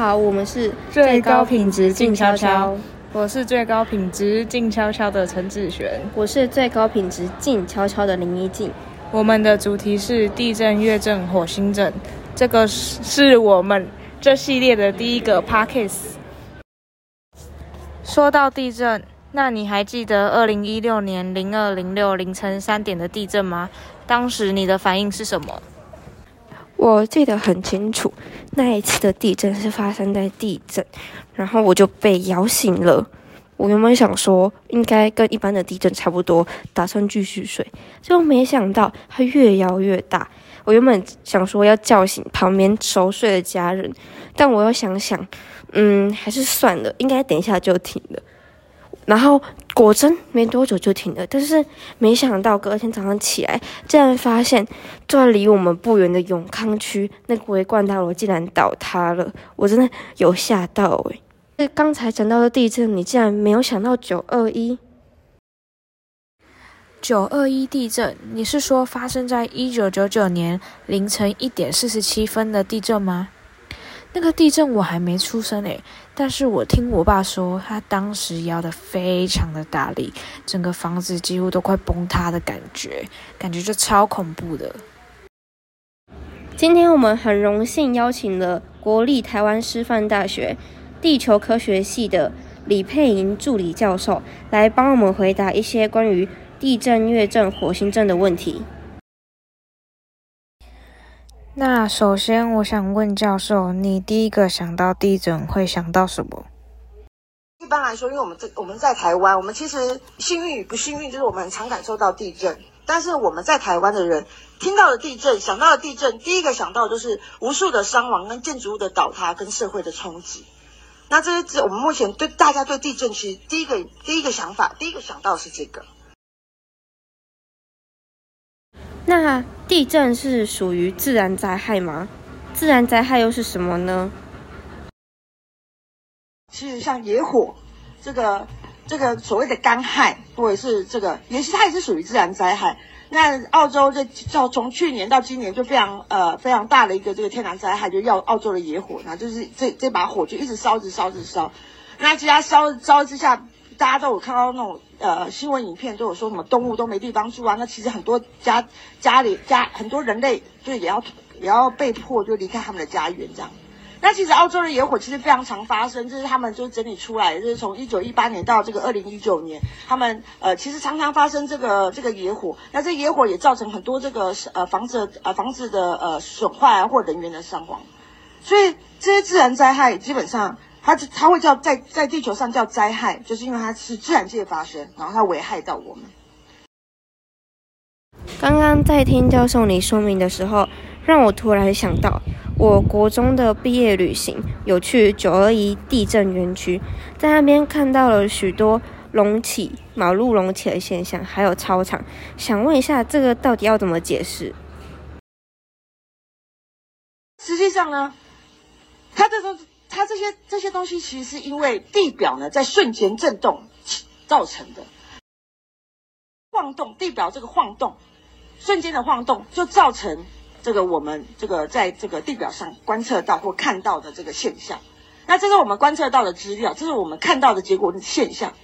好，我们是最高品质静悄悄，我是最高品质静悄悄的陈子璇，我是最高品质静悄悄的林一静。我们的主题是地震、月震、火星震，这个是我们这系列的第一个 p a c k a s e 说到地震，那你还记得二零一六年零二零六凌晨三点的地震吗？当时你的反应是什么？我记得很清楚，那一次的地震是发生在地震，然后我就被摇醒了。我原本想说应该跟一般的地震差不多，打算继续睡，结果没想到它越摇越大。我原本想说要叫醒旁边熟睡的家人，但我又想想，嗯，还是算了，应该等一下就停了。然后果真没多久就停了，但是没想到隔天早上起来，竟然发现就在离我们不远的永康区那个围冠大楼竟然倒塌了，我真的有吓到诶。这刚才讲到的地震，你竟然没有想到九二一？九二一地震，你是说发生在一九九九年凌晨一点四十七分的地震吗？那个地震我还没出生诶，但是我听我爸说，他当时摇的非常的大力，整个房子几乎都快崩塌的感觉，感觉就超恐怖的。今天我们很荣幸邀请了国立台湾师范大学地球科学系的李佩莹助理教授，来帮我们回答一些关于地震、月震、火星震的问题。那首先，我想问教授，你第一个想到地震会想到什么？一般来说，因为我们在我们在台湾，我们其实幸运与不幸运，就是我们很常感受到地震。但是我们在台湾的人听到了地震，想到了地震，第一个想到就是无数的伤亡、跟建筑物的倒塌、跟社会的冲击。那这是我们目前对大家对地震其实第一个第一个想法，第一个想到是这个。那地震是属于自然灾害吗？自然灾害又是什么呢？其实像野火，这个这个所谓的干旱，或者是这个，也是它也是属于自然灾害。那澳洲这叫从去年到今年就非常呃非常大的一个这个天然灾害，就要澳洲的野火，那就是这这把火就一直烧，着烧，着烧。那其他烧烧之下。大家都有看到那种呃新闻影片，都有说什么动物都没地方住啊。那其实很多家家里家很多人类就也要也要被迫就离开他们的家园这样。那其实澳洲的野火其实非常常发生，这是他们就整理出来，就是从一九一八年到这个二零一九年，他们呃其实常常发生这个这个野火。那这野火也造成很多这个呃房子呃房子的呃损坏或人员的伤亡。所以这些自然灾害基本上。它它会叫在在地球上叫灾害，就是因为它是自然界发生，然后它危害到我们。刚刚在听教授你说明的时候，让我突然想到，我国中的毕业旅行有去九二一地震园区，在那边看到了许多隆起马路隆起的现象，还有操场。想问一下，这个到底要怎么解释？实际上呢，它这个。它这些这些东西其实是因为地表呢在瞬间震动造成的晃动，地表这个晃动瞬间的晃动就造成这个我们这个在这个地表上观测到或看到的这个现象。那这是我们观测到的资料，这是我们看到的结果的现象。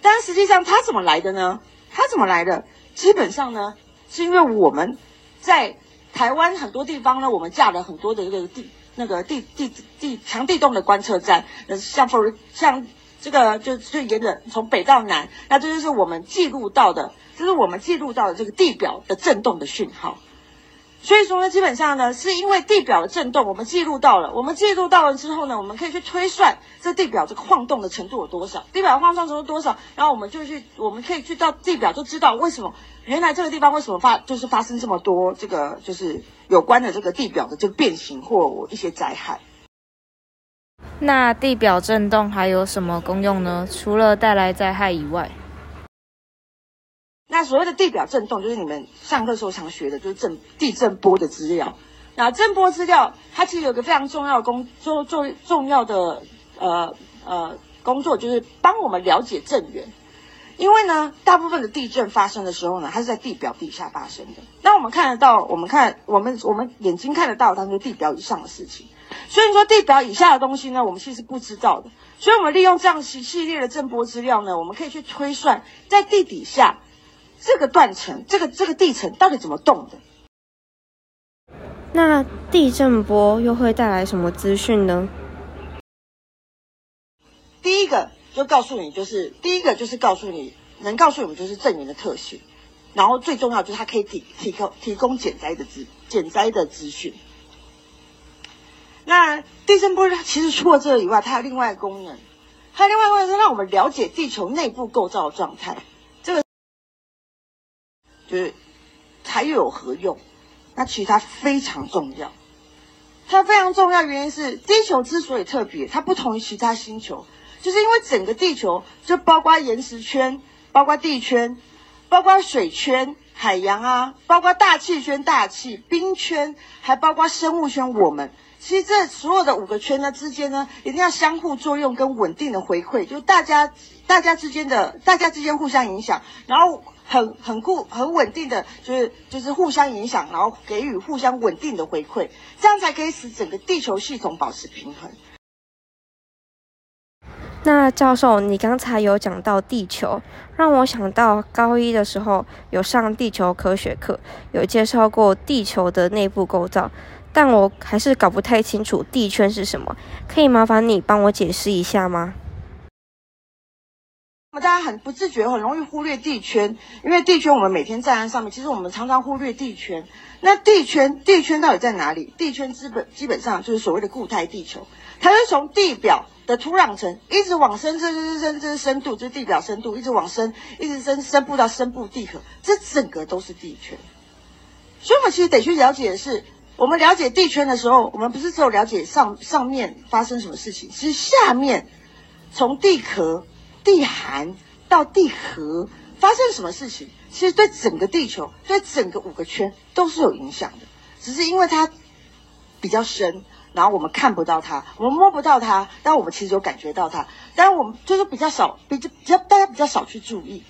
但实际上它怎么来的呢？它怎么来的？基本上呢是因为我们在台湾很多地方呢，我们架了很多的这个地。那个地地地强地动的观测站，呃，像佛像这个就就沿着从北到南，那这就是我们记录到的，这是我们记录到的这个地表的震动的讯号。所以说呢，基本上呢，是因为地表的震动，我们记录到了，我们记录到了之后呢，我们可以去推算这地表这个晃动的程度有多少，地表晃动程度多少，然后我们就去，我们可以去到地表就知道为什么原来这个地方为什么发就是发生这么多这个就是有关的这个地表的这个变形或一些灾害。那地表震动还有什么功用呢？除了带来灾害以外？所谓的地表震动，就是你们上课时候常学的，就是震地震波的资料。那震波资料，它其实有个非常重要的工，作做重要的呃呃工作，就是帮我们了解震源。因为呢，大部分的地震发生的时候呢，它是在地表底下发生的。那我们看得到，我们看我们我们眼睛看得到，它是地表以上的事情。所以说地表以下的东西呢，我们其实不知道的。所以我们利用这样系系列的震波资料呢，我们可以去推算在地底下这个断层、这个这个地层到底怎么动的。那地震波又会带来什么资讯呢？第一个就告诉你，就是第一个就是告诉你，能告诉我们就是震源的特性，然后最重要就是它可以提提供提供减灾的资减灾的资讯。那地震波其实除了这个以外，它有另外一个功能，它另外一个功能是让我们了解地球内部构造的状态。就是它又有何用？那其实它非常重要。它非常重要，原因是地球之所以特别，它不同于其他星球，就是因为整个地球就包括岩石圈、包括地圈、包括水圈、海洋啊，包括大气圈、大气冰圈，还包括生物圈。我们其实这所有的五个圈呢之间呢，一定要相互作用跟稳定的回馈，就大家大家之间的大家之间互相影响，然后。很很固很稳定的，就是就是互相影响，然后给予互相稳定的回馈，这样才可以使整个地球系统保持平衡。那教授，你刚才有讲到地球，让我想到高一的时候有上地球科学课，有介绍过地球的内部构造，但我还是搞不太清楚地圈是什么，可以麻烦你帮我解释一下吗？那么大家很不自觉，很容易忽略地圈，因为地圈我们每天站在上面，其实我们常常忽略地圈。那地圈，地圈到底在哪里？地圈基本基本上就是所谓的固态地球，它是从地表的土壤层一直往深，这是深，这是深度，这是地表深度，一直往深，一直深深部到深部地壳，这整个都是地圈。所以我们其实得去了解的是，我们了解地圈的时候，我们不是只有了解上上面发生什么事情，其实下面从地壳。地寒到地核发生什么事情，其实对整个地球、对整个五个圈都是有影响的。只是因为它比较深，然后我们看不到它，我们摸不到它，但我们其实有感觉到它。但我们就是比较少，比较比较大家比较少去注意。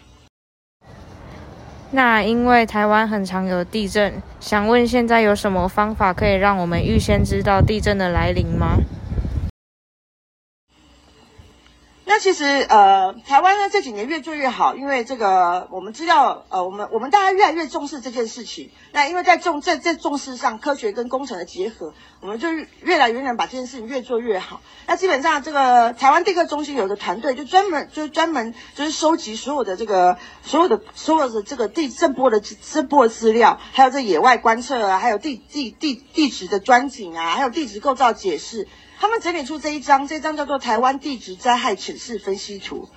那因为台湾很常有地震，想问现在有什么方法可以让我们预先知道地震的来临吗？那其实呃，台湾呢这几年越做越好，因为这个我们知道呃，我们我们大家越来越重视这件事情。那因为在重在在重视上，科学跟工程的结合，我们就越来越能把这件事情越做越好。那基本上这个台湾地科中心有一个团队，就专门就是专门就是收集所有的这个所有的所有的这个地震波的震波资料，还有这野外观测啊，还有地地地地质的专景啊，还有地质构造解释。他们整理出这一张，这张叫做《台湾地质灾害潜势分析图》。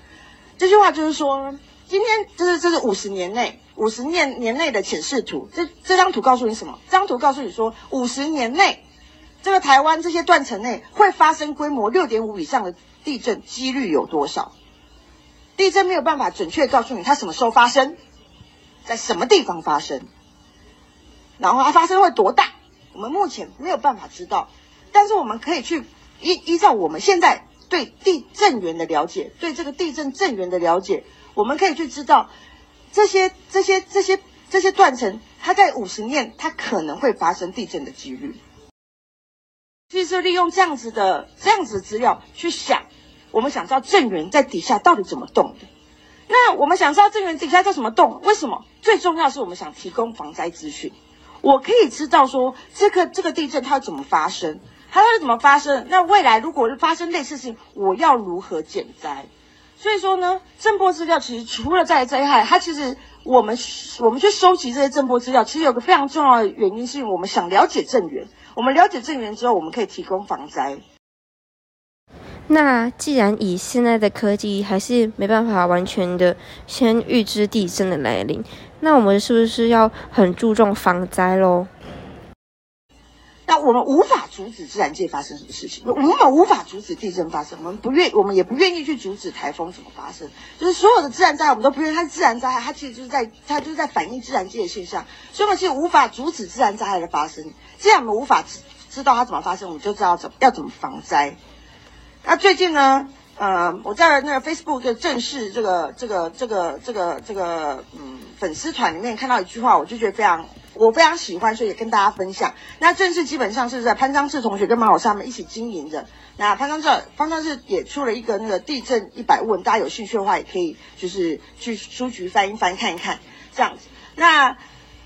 这句话就是说，今天这是这是五十年内五十年年内的潜势图。这这张图告诉你什么？这张图告诉你说，五十年内这个台湾这些断层内会发生规模六点五以上的地震几率有多少？地震没有办法准确告诉你它什么时候发生，在什么地方发生，然后它发生会多大，我们目前没有办法知道。但是我们可以去依依照我们现在对地震源的了解，对这个地震震源的了解，我们可以去知道这些这些这些这些断层，它在五十年它可能会发生地震的几率。其实利用这样子的这样子的资料去想，我们想知道震源在底下到底怎么动的。那我们想知道震源底下在怎么动？为什么？最重要是我们想提供防灾资讯。我可以知道说这个这个地震它怎么发生。它会怎么发生？那未来如果发生类似事情，我要如何减灾？所以说呢，震波资料其实除了在灾害，它其实我们我们去收集这些震波资料，其实有个非常重要的原因，是我们想了解震源。我们了解震源之后，我们可以提供防灾。那既然以现在的科技还是没办法完全的先预知地震的来临，那我们是不是要很注重防灾喽？我们无法阻止自然界发生什么事情，我们无法阻止地震发生，我们不愿，我们也不愿意去阻止台风怎么发生。就是所有的自然灾害，我们都不愿意。它是自然灾害，它其实就是在，它就是在反映自然界的现象。所以，我们其实无法阻止自然灾害的发生。既然我们无法知知道它怎么发生，我们就知道怎么要怎么防灾。那最近呢，呃，我在那个 Facebook 的正式这个这个这个这个这个嗯粉丝团里面看到一句话，我就觉得非常。我非常喜欢，所以也跟大家分享。那正式基本上是在潘章志同学跟马老师他们一起经营的。那潘章志潘章志也出了一个那个地震一百问，大家有兴趣的话也可以就是去书局翻一翻看一看这样子。那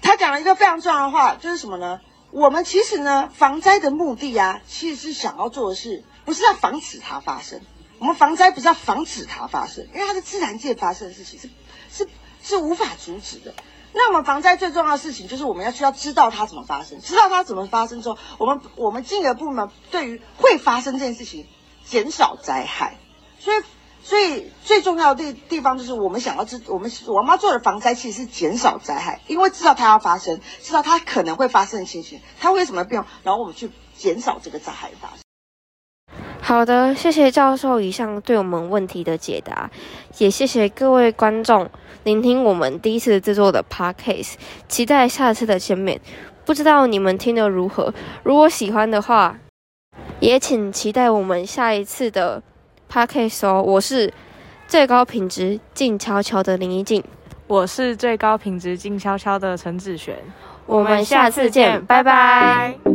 他讲了一个非常重要的话，就是什么呢？我们其实呢，防灾的目的啊，其实是想要做的是，不是要防止它发生。我们防灾不是要防止它发生，因为它是自然界发生的事情，是是是无法阻止的。那我们防灾最重要的事情就是我们要需要知道它怎么发生，知道它怎么发生之后，我们我们进一步呢，对于会发生这件事情减少灾害。所以所以最重要的地地方就是我们想要知，我们我妈做的防灾其实是减少灾害，因为知道它要发生，知道它可能会发生的情形，它为什么变，然后我们去减少这个灾害的发生。好的，谢谢教授以上对我们问题的解答，也谢谢各位观众聆听我们第一次制作的 podcast，期待下次的见面。不知道你们听得如何？如果喜欢的话，也请期待我们下一次的 podcast 哦。我是最高品质静悄悄的林一静，我是最高品质静悄悄的陈子璇，我们下次见，拜拜。